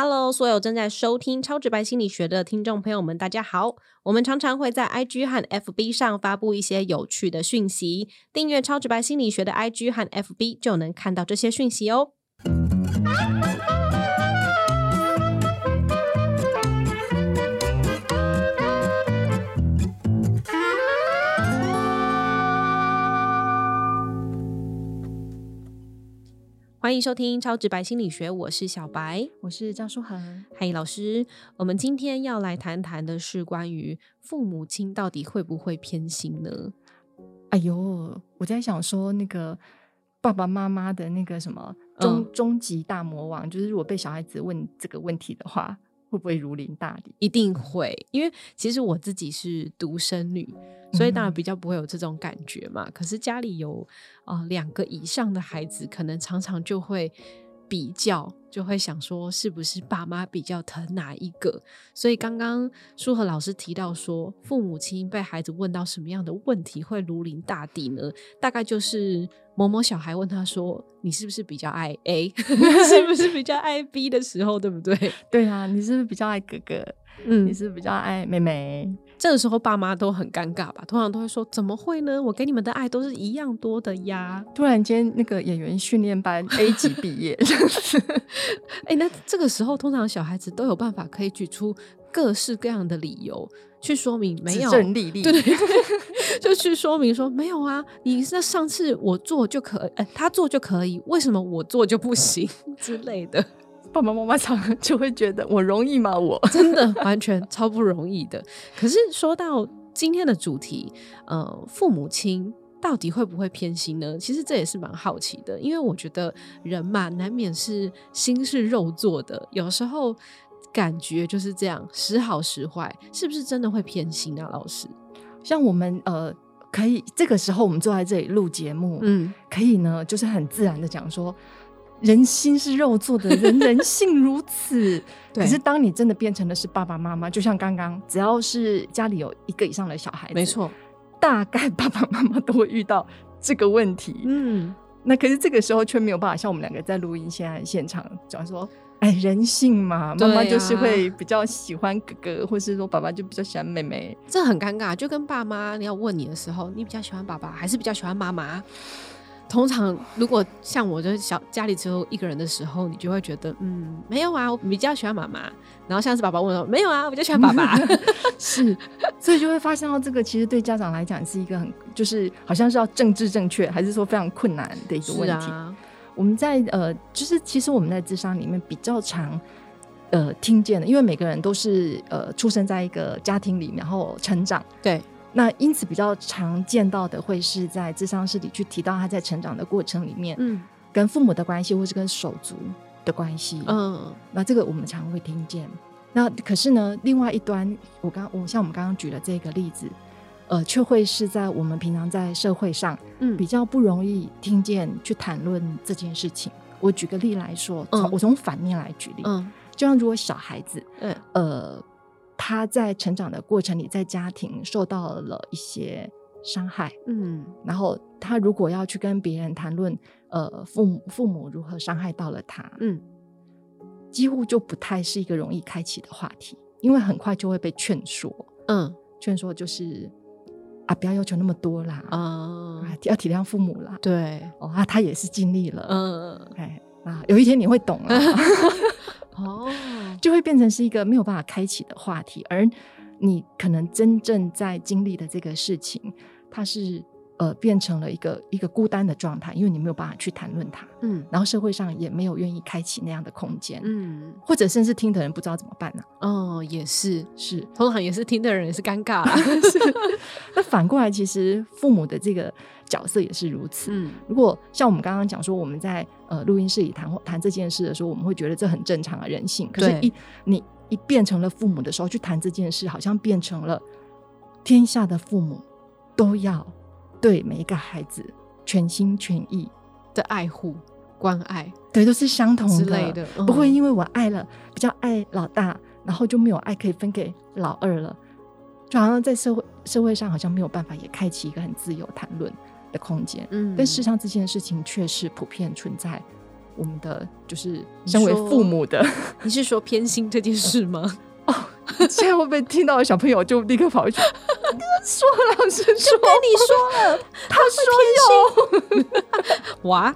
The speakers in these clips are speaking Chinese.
Hello，所有正在收听超直白心理学的听众朋友们，大家好。我们常常会在 IG 和 FB 上发布一些有趣的讯息，订阅超直白心理学的 IG 和 FB 就能看到这些讯息哦。欢迎收听超直白心理学，我是小白，我是张淑恒。嗨，老师，我们今天要来谈谈的是关于父母亲到底会不会偏心呢？哎呦，我在想说，那个爸爸妈妈的那个什么终终极大魔王，就是如果被小孩子问这个问题的话。会不会如临大敌？一定会，因为其实我自己是独生女，所以当然比较不会有这种感觉嘛。可是家里有啊两个以上的孩子，可能常常就会比较，就会想说是不是爸妈比较疼哪一个。所以刚刚舒和老师提到说，父母亲被孩子问到什么样的问题会如临大敌呢？大概就是。某某小孩问他说：“你是不是比较爱 A？是不是比较爱 B 的时候，对不对？”“对啊，你是不是比较爱哥哥？嗯，你是比较爱妹妹？”这个时候爸妈都很尴尬吧？通常都会说：“怎么会呢？我给你们的爱都是一样多的呀！” 突然间，那个演员训练班 A 级毕业，哎，那这个时候通常小孩子都有办法可以举出各式各样的理由。去说明没有，对对对，就去说明说没有啊，你那上次我做就可，呃，他做就可以，为什么我做就不行之类的？爸爸妈妈常常就会觉得我容易吗？我 真的完全超不容易的。可是说到今天的主题，呃，父母亲到底会不会偏心呢？其实这也是蛮好奇的，因为我觉得人嘛，难免是心是肉做的，有时候。感觉就是这样，时好时坏，是不是真的会偏心啊？老师，像我们呃，可以这个时候我们坐在这里录节目，嗯，可以呢，就是很自然的讲说，人心是肉做的，人人性如此。可是当你真的变成的是爸爸妈妈，就像刚刚，只要是家里有一个以上的小孩子，没错，大概爸爸妈妈都会遇到这个问题。嗯，那可是这个时候却没有办法像我们两个在录音现在现场讲说。哎，人性嘛，妈妈就是会比较喜欢哥哥，或是说爸爸就比较喜欢妹妹，这很尴尬。就跟爸妈你要问你的时候，你比较喜欢爸爸还是比较喜欢妈妈？通常如果像我就是小家里只有一个人的时候，你就会觉得嗯，没有啊，我比较喜欢妈妈。然后像是爸爸问我，没有啊，我比较喜欢爸爸。是，所以就会发现到这个其实对家长来讲是一个很就是好像是要政治正确，还是说非常困难的一个问题。我们在呃，就是其实我们在智商里面比较常呃听见的，因为每个人都是呃出生在一个家庭里，然后成长。对，那因此比较常见到的会是在智商室里去提到他在成长的过程里面，嗯，跟父母的关系，或是跟手足的关系。嗯，那这个我们常会听见。那可是呢，另外一端，我刚我像我们刚刚举的这个例子。呃，却会是在我们平常在社会上，嗯，比较不容易听见去谈论这件事情。我举个例来说，从我从反面来举例，嗯，就像如果小孩子，嗯，呃，他在成长的过程里，在家庭受到了一些伤害，嗯，然后他如果要去跟别人谈论，呃，父母父母如何伤害到了他，嗯，几乎就不太是一个容易开启的话题，因为很快就会被劝说，嗯，劝说就是。啊，不要要求那么多啦！啊，要体谅父母啦。对，哦啊，他也是尽力了。嗯，哎啊，有一天你会懂了。哦，就会变成是一个没有办法开启的话题，而你可能真正在经历的这个事情，它是。呃，变成了一个一个孤单的状态，因为你没有办法去谈论它，嗯，然后社会上也没有愿意开启那样的空间，嗯，或者甚至听的人不知道怎么办呢？哦，也是是，通常也是听的人也是尴尬。那反过来，其实父母的这个角色也是如此。嗯，如果像我们刚刚讲说，我们在呃录音室里谈谈这件事的时候，我们会觉得这很正常啊，人性。可是，一你一变成了父母的时候，去谈这件事，好像变成了天下的父母都要。对每一个孩子全心全意的爱护、关爱，对，都是相同之类的，不会因为我爱了比较爱老大，然后就没有爱可以分给老二了，就好像在社会社会上好像没有办法也开启一个很自由谈论的空间。嗯，但事实上这件事情确实普遍存在我们的就是身为父母的，你是说偏心这件事吗？哦，现在会不会听到小朋友就立刻跑去说老师说跟你说了，他说有 哇？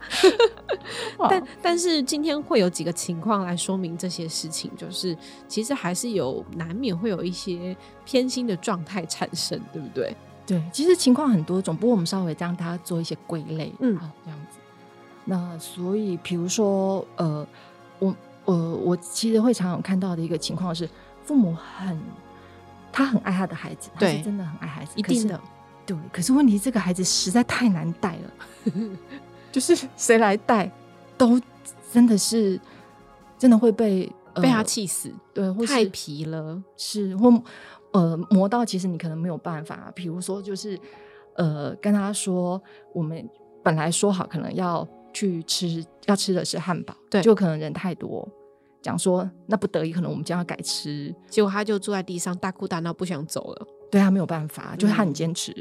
但但是今天会有几个情况来说明这些事情，就是其实还是有难免会有一些偏心的状态产生，对不对？对，其实情况很多种，不过我们稍微让他做一些归类，嗯，好这样子。那所以，比如说，呃，我，呃，我其实会常常看到的一个情况是。父母很，他很爱他的孩子，他是真的很爱孩子，一定的，对。可是问题，这个孩子实在太难带了，就是谁来带，都真的是真的会被被他气死，对，或太皮了，是或呃磨到，其实你可能没有办法。比如说，就是呃跟他说，我们本来说好可能要去吃，要吃的是汉堡，对，就可能人太多。讲说，那不得已，可能我们将要改吃，结果他就坐在地上大哭大闹，不想走了。对他没有办法，就是他很坚持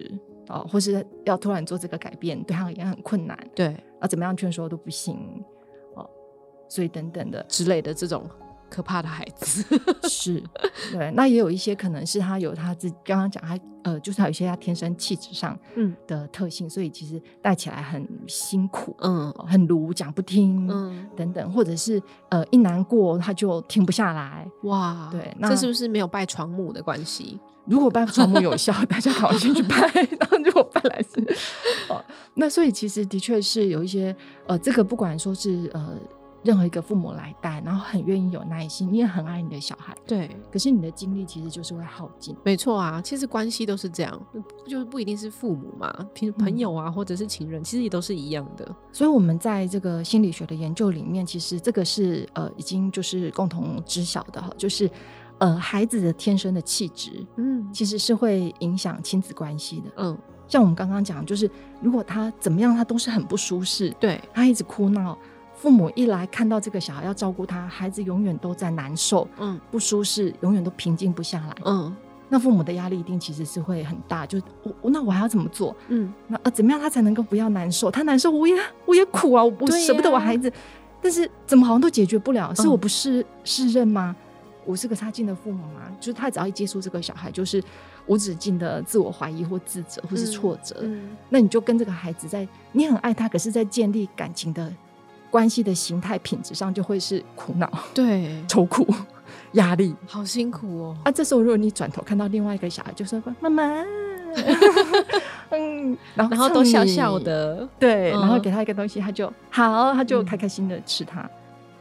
哦，或是要突然做这个改变，对他也很困难。对，啊，怎么样劝说都不行哦，所以等等的之类的这种。可怕的孩子 是，对，那也有一些可能是他有他自己刚刚讲他呃，就是他有一些他天生气质上嗯的特性，所以其实带起来很辛苦，嗯，很鲁，讲不听，嗯，等等，或者是呃一难过他就停不下来，哇，对，那这是不是没有拜床母的关系？如果拜床母有效，大家赶快先去拜。然后如果拜来是哦，那所以其实的确是有一些呃，这个不管说是呃。任何一个父母来带，然后很愿意有耐心，你也很爱你的小孩，对。可是你的精力其实就是会耗尽。没错啊，其实关系都是这样，就是不一定是父母嘛，平朋友啊，或者是情人，其实也都是一样的。所以，我们在这个心理学的研究里面，其实这个是呃，已经就是共同知晓的哈，就是呃，孩子的天生的气质，嗯，其实是会影响亲子关系的。嗯，像我们刚刚讲，就是如果他怎么样，他都是很不舒适，对他一直哭闹。父母一来看到这个小孩要照顾他，孩子永远都在难受，嗯，不舒适，永远都平静不下来，嗯，那父母的压力一定其实是会很大，就我那我还要怎么做？嗯，那呃怎么样他才能够不要难受？他难受我也我也苦啊，我舍不得我孩子，但是怎么好像都解决不了？是我不是适任吗？我是个差劲的父母吗？就是他只要一接触这个小孩，就是无止境的自我怀疑或自责或是挫折，那你就跟这个孩子在你很爱他，可是在建立感情的。关系的形态品质上就会是苦恼，对，愁苦，压力，好辛苦哦。啊，这时候如果你转头看到另外一个小孩，就说妈妈，嗯，然后然后都笑笑的，对，然后给他一个东西，他就好，他就开开心的吃它，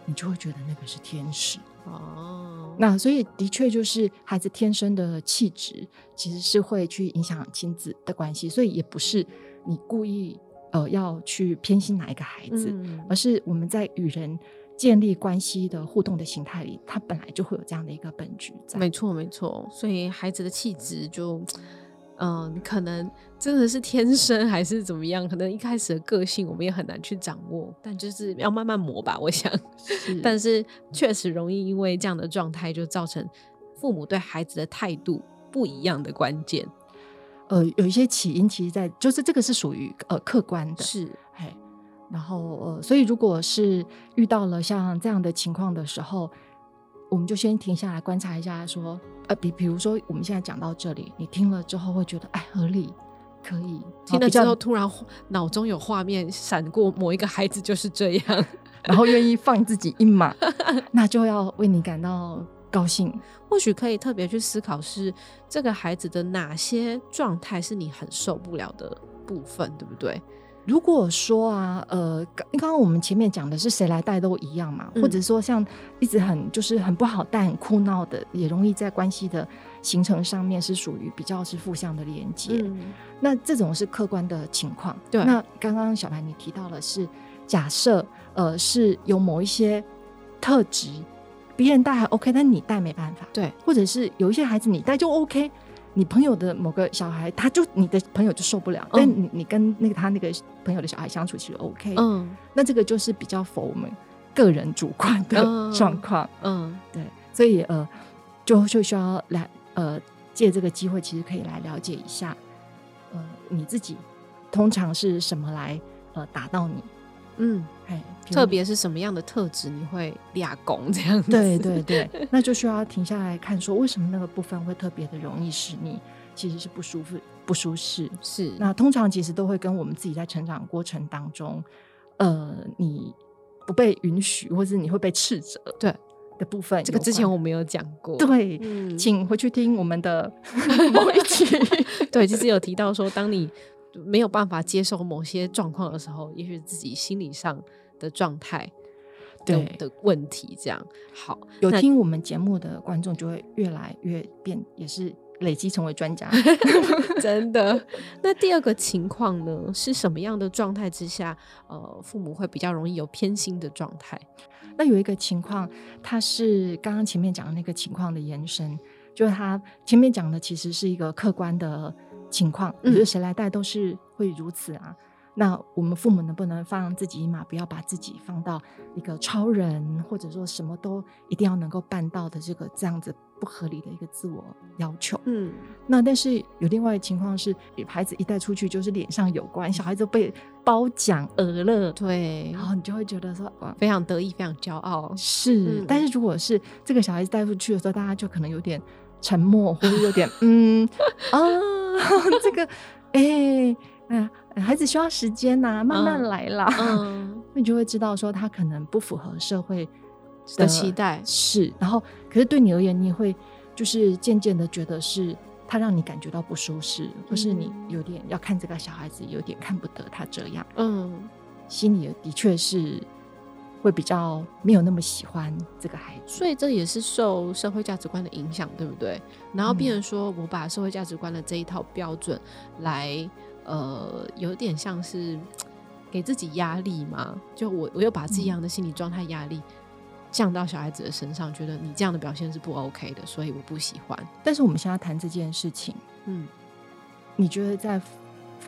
你就会觉得那个是天使哦。那所以的确就是孩子天生的气质，其实是会去影响亲子的关系，所以也不是你故意。呃，要去偏心哪一个孩子，而是我们在与人建立关系的互动的形态里，他本来就会有这样的一个本质。没错，没错。所以孩子的气质就，嗯，可能真的是天生还是怎么样？可能一开始的个性我们也很难去掌握，但就是要慢慢磨吧。我想，但是确实容易因为这样的状态，就造成父母对孩子的态度不一样的关键。呃，有一些起因，其实，在就是这个是属于呃客观的，是，哎，然后呃，所以如果是遇到了像这样的情况的时候，我们就先停下来观察一下，说，呃，比比如说我们现在讲到这里，你听了之后会觉得，哎，合理，可以，听了之后突然脑中有画面闪过，某一个孩子就是这样，然后愿意放自己一马，那就要为你感到。高兴，或许可以特别去思考，是这个孩子的哪些状态是你很受不了的部分，对不对？如果说啊，呃，刚刚我们前面讲的是谁来带都一样嘛，或者说像一直很就是很不好带、很哭闹的，也容易在关系的形成上面是属于比较是负向的连接。那这种是客观的情况。对。那刚刚小白你提到了是假设，呃，是有某一些特质。别人带还 OK，但你带没办法。对，或者是有一些孩子你带就 OK，你朋友的某个小孩，他就你的朋友就受不了。但你你跟那个他那个朋友的小孩相处其实 OK。嗯，那这个就是比较否我们个人主观的状况。嗯，对，所以呃，就就需要来呃借这个机会，其实可以来了解一下，呃，你自己通常是什么来呃打到你。嗯，哎，特别是什么样的特质你会俩拱这样子？对对对，那就需要停下来看，说为什么那个部分会特别的容易使你其实是不舒服、不舒适。是，那通常其实都会跟我们自己在成长过程当中，呃，你不被允许，或者你会被斥责，对。的部分，这个之前我们有讲过。对，请回去听我们的 某一集。对，其实有提到说，当你没有办法接受某些状况的时候，也许自己心理上的状态对的问题。这样好，有听我们节目的观众就会越来越变，也是累积成为专家。真的。那第二个情况呢，是什么样的状态之下，呃，父母会比较容易有偏心的状态？那有一个情况，它是刚刚前面讲的那个情况的延伸，就是他前面讲的其实是一个客观的情况，就是谁来带都是会如此啊。那我们父母能不能放自己一马，不要把自己放到一个超人，或者说什么都一定要能够办到的这个这样子不合理的一个自我要求？嗯，那但是有另外的情况是，孩子一带出去就是脸上有关，小孩子被褒奖而乐，对，然后你就会觉得说哇，非常得意，非常骄傲。是，但是如果是这个小孩子带出去的时候，大家就可能有点沉默，或者有点嗯 啊，这个哎。哎，孩子需要时间呐，慢慢来啦。嗯，那 你就会知道说他可能不符合社会的期待，是。然后，可是对你而言，你也会就是渐渐的觉得是他让你感觉到不舒适，或是你有点要看这个小孩子有点看不得他这样。嗯，心里的确是会比较没有那么喜欢这个孩子，所以这也是受社会价值观的影响，对不对？然后变成说我把社会价值观的这一套标准来。呃，有点像是给自己压力嘛？就我，我又把自己一样的心理状态压力降到小孩子的身上，觉得你这样的表现是不 OK 的，所以我不喜欢。但是我们现在谈这件事情，嗯，你觉得在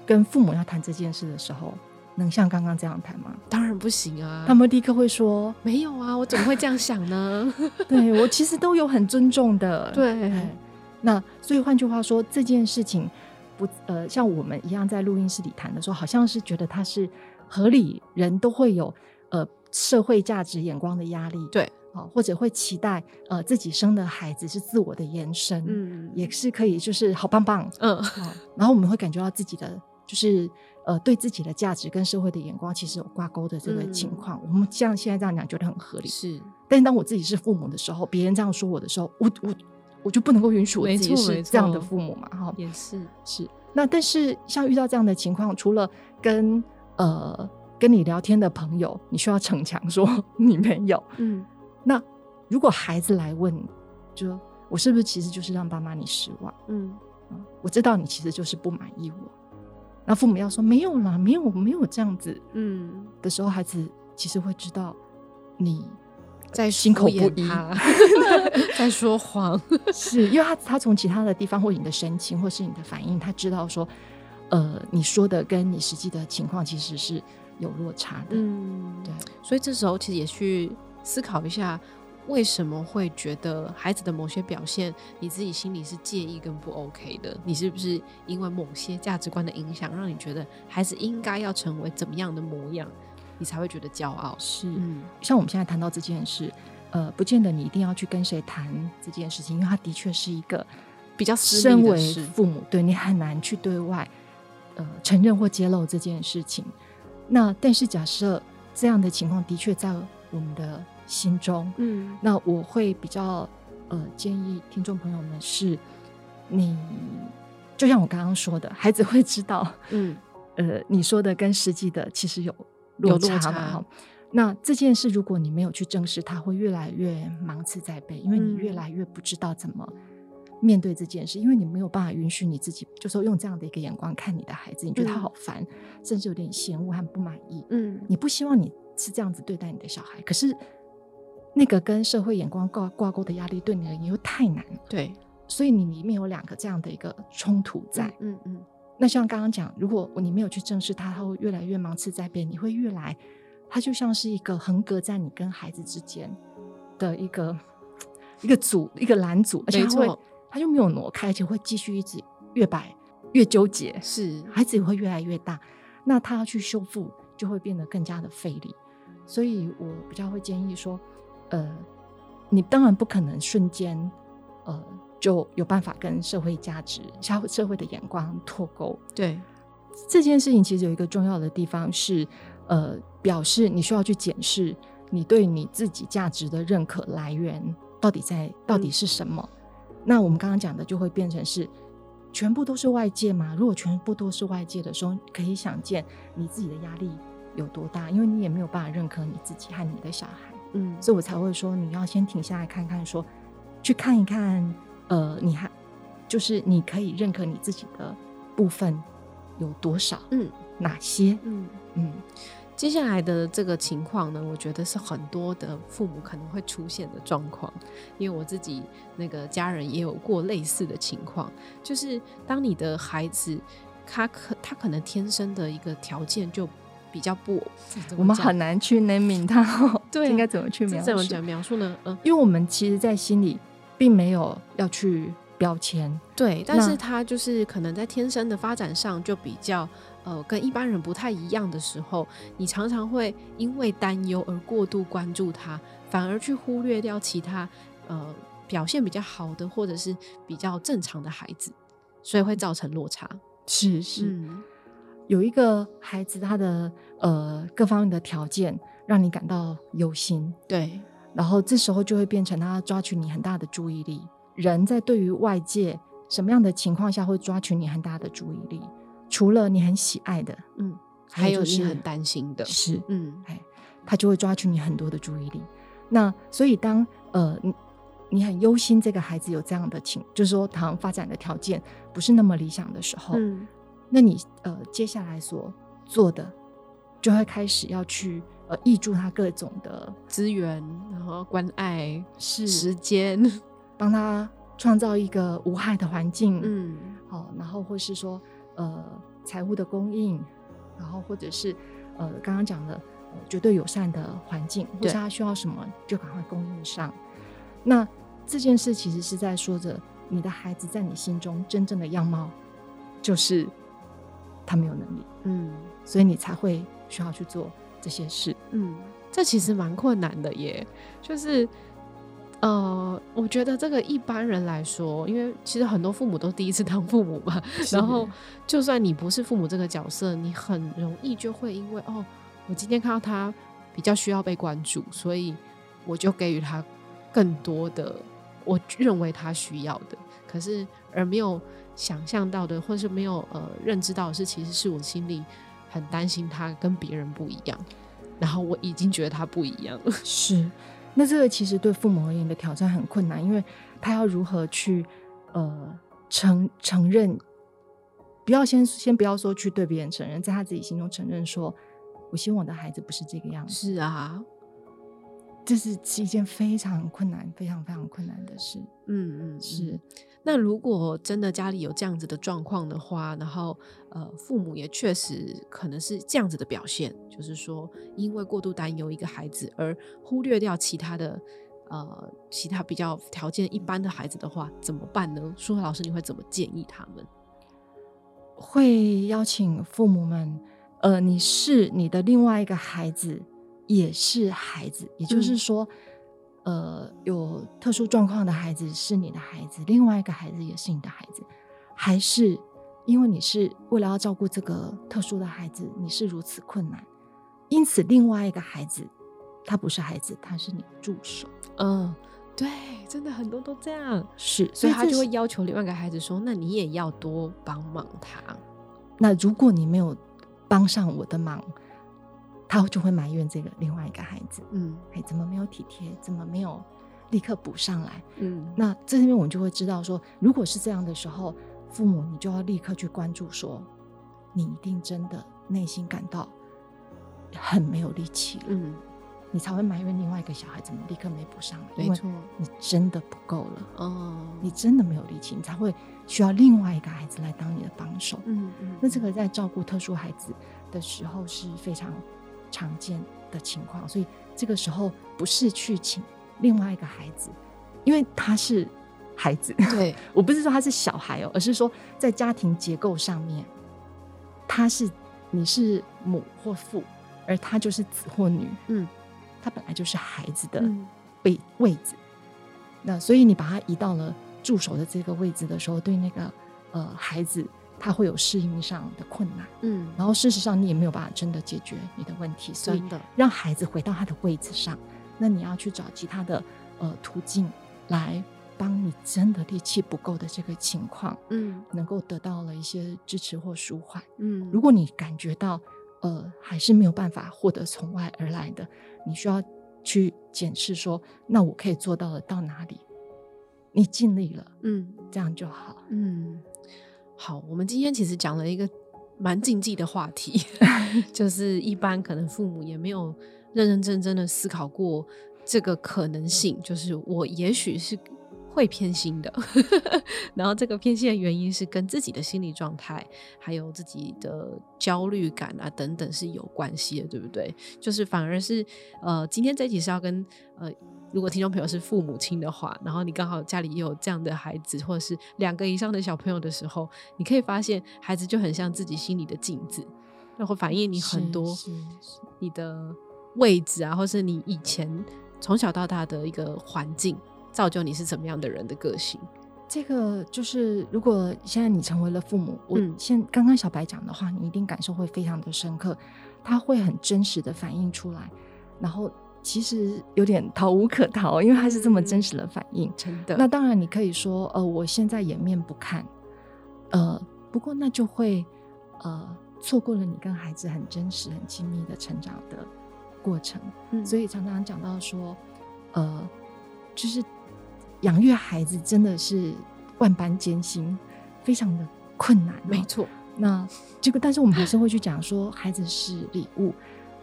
跟父母要谈这件事的时候，能像刚刚这样谈吗？当然不行啊！他们立刻会说：“没有啊，我怎么会这样想呢？” 对我其实都有很尊重的。对，那所以换句话说，这件事情。不，呃，像我们一样在录音室里谈的时候，好像是觉得它是合理，人都会有呃社会价值眼光的压力，对，啊，或者会期待呃自己生的孩子是自我的延伸，嗯，也是可以，就是好棒棒，嗯，然后我们会感觉到自己的就是呃对自己的价值跟社会的眼光其实有挂钩的这个情况，我们像现在这样讲觉得很合理，是，但是当我自己是父母的时候，别人这样说我的时候，我我。我就不能够允许我自己是这样的父母嘛？哈，也是是。那但是像遇到这样的情况，除了跟呃跟你聊天的朋友，你需要逞强说你没有。嗯。那如果孩子来问，就说我是不是其实就是让爸妈你失望？嗯。我知道你其实就是不满意我。那父母要说没有啦，没有没有这样子。嗯。的时候，孩子其实会知道你。在心口不一，在说谎，是因为他他从其他的地方或你的神情或是你的反应，他知道说，呃，你说的跟你实际的情况其实是有落差的。嗯，对，所以这时候其实也去思考一下，为什么会觉得孩子的某些表现，你自己心里是介意跟不 OK 的？你是不是因为某些价值观的影响，让你觉得孩子应该要成为怎么样的模样？你才会觉得骄傲，是。像我们现在谈到这件事，呃，不见得你一定要去跟谁谈这件事情，因为它的确是一个比较身为父母，对你很难去对外呃承认或揭露这件事情。那但是假设这样的情况的确在我们的心中，嗯，那我会比较呃建议听众朋友们是，你就像我刚刚说的，孩子会知道，嗯，呃，你说的跟实际的其实有。落差嘛，哈。那这件事，如果你没有去正视，他会越来越芒刺在背，因为你越来越不知道怎么面对这件事，因为你没有办法允许你自己，就说用这样的一个眼光看你的孩子，你觉得他好烦，甚至有点嫌恶和不满意。嗯，你不希望你是这样子对待你的小孩，可是那个跟社会眼光挂挂钩的压力，对你而言又太难。对，所以你里面有两个这样的一个冲突在。嗯嗯。那像刚刚讲，如果你没有去正视它，它会越来越芒刺在背。你会越来，它就像是一个横隔在你跟孩子之间的一个一个阻，一个拦阻，而且会，它就没有挪开，而且会继续一直越摆越纠结。是，孩子也会越来越大。那他要去修复就会变得更加的费力。所以我比较会建议说，呃，你当然不可能瞬间，呃，就有办法跟社会价值、社会社会的眼光脱钩。对这件事情，其实有一个重要的地方是，呃，表示你需要去检视你对你自己价值的认可来源到底在到底是什么。那我们刚刚讲的就会变成是全部都是外界嘛？如果全部都是外界的时候，可以想见你自己的压力有多大，因为你也没有办法认可你自己和你的小孩。嗯，所以我才会说你要先停下来看看，说去看一看，呃，你还就是你可以认可你自己的部分有多少？嗯，哪些？嗯嗯。接下来的这个情况呢，我觉得是很多的父母可能会出现的状况，因为我自己那个家人也有过类似的情况，就是当你的孩子他可他可能天生的一个条件就比较不，我们很难去 naming 他，对，应该怎么去描怎么讲描述呢？嗯，因为我们其实，在心里并没有要去标签，对，但是他就是可能在天生的发展上就比较。呃，跟一般人不太一样的时候，你常常会因为担忧而过度关注他，反而去忽略掉其他呃表现比较好的或者是比较正常的孩子，所以会造成落差。是是，有一个孩子他的呃各方面的条件让你感到忧心，对，然后这时候就会变成他抓取你很大的注意力。人在对于外界什么样的情况下会抓取你很大的注意力？除了你很喜爱的，嗯，还有是很担心的，是，嗯，哎，他就会抓取你很多的注意力。那所以当呃你你很忧心这个孩子有这样的情，就是说他发展的条件不是那么理想的时候，嗯，那你呃接下来所做的就会开始要去呃挹注他各种的资源，然后关爱是时间，帮他创造一个无害的环境，嗯，好，然后或是说。呃，财务的供应，然后或者是呃，刚刚讲的绝对友善的环境，或者他需要什么就赶快供应上。那这件事其实是在说着，你的孩子在你心中真正的样貌就是他没有能力，嗯，所以你才会需要去做这些事，嗯，这其实蛮困难的耶，就是。呃，我觉得这个一般人来说，因为其实很多父母都第一次当父母嘛，然后就算你不是父母这个角色，你很容易就会因为哦，我今天看到他比较需要被关注，所以我就给予他更多的我认为他需要的，可是而没有想象到的，或是没有呃认知到的是，其实是我心里很担心他跟别人不一样，然后我已经觉得他不一样了，是。那这个其实对父母而言的挑战很困难，因为他要如何去呃承承认，不要先先不要说去对别人承认，在他自己心中承认说，我希望我的孩子不是这个样子。是啊，这是是一件非常困难、非常非常困难的事。嗯嗯，是。那如果真的家里有这样子的状况的话，然后呃，父母也确实可能是这样子的表现，就是说因为过度担忧一个孩子而忽略掉其他的呃其他比较条件一般的孩子的话，怎么办呢？舒和老师，你会怎么建议他们？会邀请父母们，呃，你是你的另外一个孩子，也是孩子，也就是说。呃，有特殊状况的孩子是你的孩子，另外一个孩子也是你的孩子，还是因为你是为了要照顾这个特殊的孩子，你是如此困难，因此另外一个孩子他不是孩子，他是你的助手。嗯，对，真的很多都这样，是，所以他就会要求另外一个孩子说：“那你也要多帮忙他。”那如果你没有帮上我的忙。他就会埋怨这个另外一个孩子，嗯，哎，怎么没有体贴？怎么没有立刻补上来？嗯，那这边我们就会知道说，如果是这样的时候，父母你就要立刻去关注说，你一定真的内心感到很没有力气了，嗯，你才会埋怨另外一个小孩怎么立刻没补上来？没错，你真的不够了，哦，你真的没有力气，你才会需要另外一个孩子来当你的帮手，嗯嗯，那这个在照顾特殊孩子的时候是非常。常见的情况，所以这个时候不是去请另外一个孩子，因为他是孩子。对 我不是说他是小孩哦，而是说在家庭结构上面，他是你是母或父，而他就是子或女，嗯，他本来就是孩子的位位置。那所以你把他移到了助手的这个位置的时候，对那个呃孩子他会有适应上的困难，嗯，然后事实上你也没有办法真的解决你的问题，所以让孩子回到他的位置上，那你要去找其他的呃途径来帮你真的力气不够的这个情况，嗯，能够得到了一些支持或舒缓，嗯，如果你感觉到呃还是没有办法获得从外而来的，你需要。去检视说，那我可以做到了到哪里？你尽力了，嗯，这样就好，嗯，好。我们今天其实讲了一个蛮禁忌的话题，就是一般可能父母也没有认认真真的思考过这个可能性，就是我也许是。会偏心的，然后这个偏心的原因是跟自己的心理状态，还有自己的焦虑感啊等等是有关系的，对不对？就是反而是呃，今天这集是要跟呃，如果听众朋友是父母亲的话，然后你刚好家里也有这样的孩子，或者是两个以上的小朋友的时候，你可以发现孩子就很像自己心里的镜子，然后反映你很多你的位置啊，或是你以前从小到大的一个环境。造就你是怎么样的人的个性，这个就是如果现在你成为了父母，我现刚刚小白讲的话，你一定感受会非常的深刻，他会很真实的反映出来，然后其实有点逃无可逃，因为他是这么真实的反应，真的。那当然你可以说，呃，我现在掩面不看，呃，不过那就会呃错过了你跟孩子很真实、很亲密的成长的过程，嗯所以常常讲到说，呃，就是。养育孩子真的是万般艰辛，非常的困难。没错，那这个，但是我们还是会去讲说，孩子是礼物，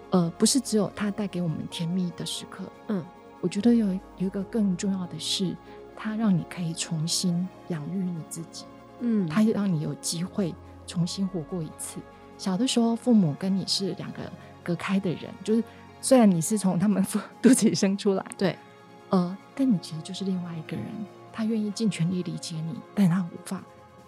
呃，不是只有他带给我们甜蜜的时刻。嗯，我觉得有有一个更重要的是，他让你可以重新养育你自己。嗯，他让你有机会重新活过一次。小的时候，父母跟你是两个隔开的人，就是虽然你是从他们 肚子里生出来，对。呃，但你其实就是另外一个人，他愿意尽全力理解你，但他无法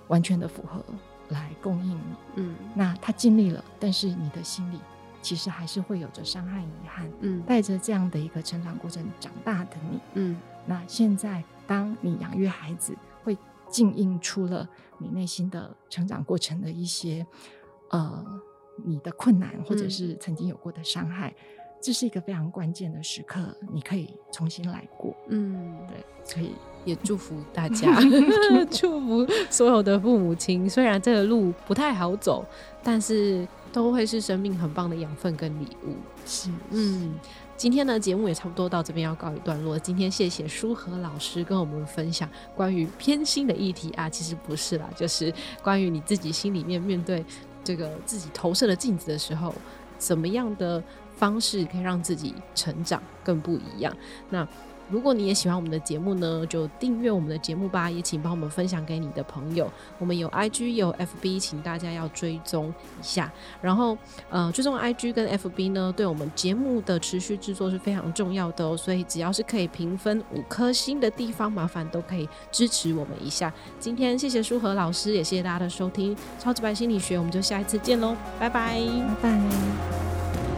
完全的符合来供应你。嗯，那他尽力了，但是你的心里其实还是会有着伤害、遗憾。嗯，带着这样的一个成长过程长大的你，嗯，那现在当你养育孩子，会映映出了你内心的成长过程的一些呃你的困难，或者是曾经有过的伤害。这是一个非常关键的时刻，你可以重新来过。嗯，对，所以也祝福大家，祝福所有的父母亲。虽然这个路不太好走，但是都会是生命很棒的养分跟礼物。是，嗯，今天呢节目也差不多到这边要告一段落。今天谢谢舒和老师跟我们分享关于偏心的议题啊，其实不是啦，就是关于你自己心里面面对这个自己投射的镜子的时候，怎么样的。方式可以让自己成长更不一样。那如果你也喜欢我们的节目呢，就订阅我们的节目吧，也请帮我们分享给你的朋友。我们有 IG 有 FB，请大家要追踪一下。然后呃，追踪 IG 跟 FB 呢，对我们节目的持续制作是非常重要的哦。所以只要是可以评分五颗星的地方，麻烦都可以支持我们一下。今天谢谢舒和老师，也谢谢大家的收听。超级白心理学，我们就下一次见喽，拜拜，拜拜。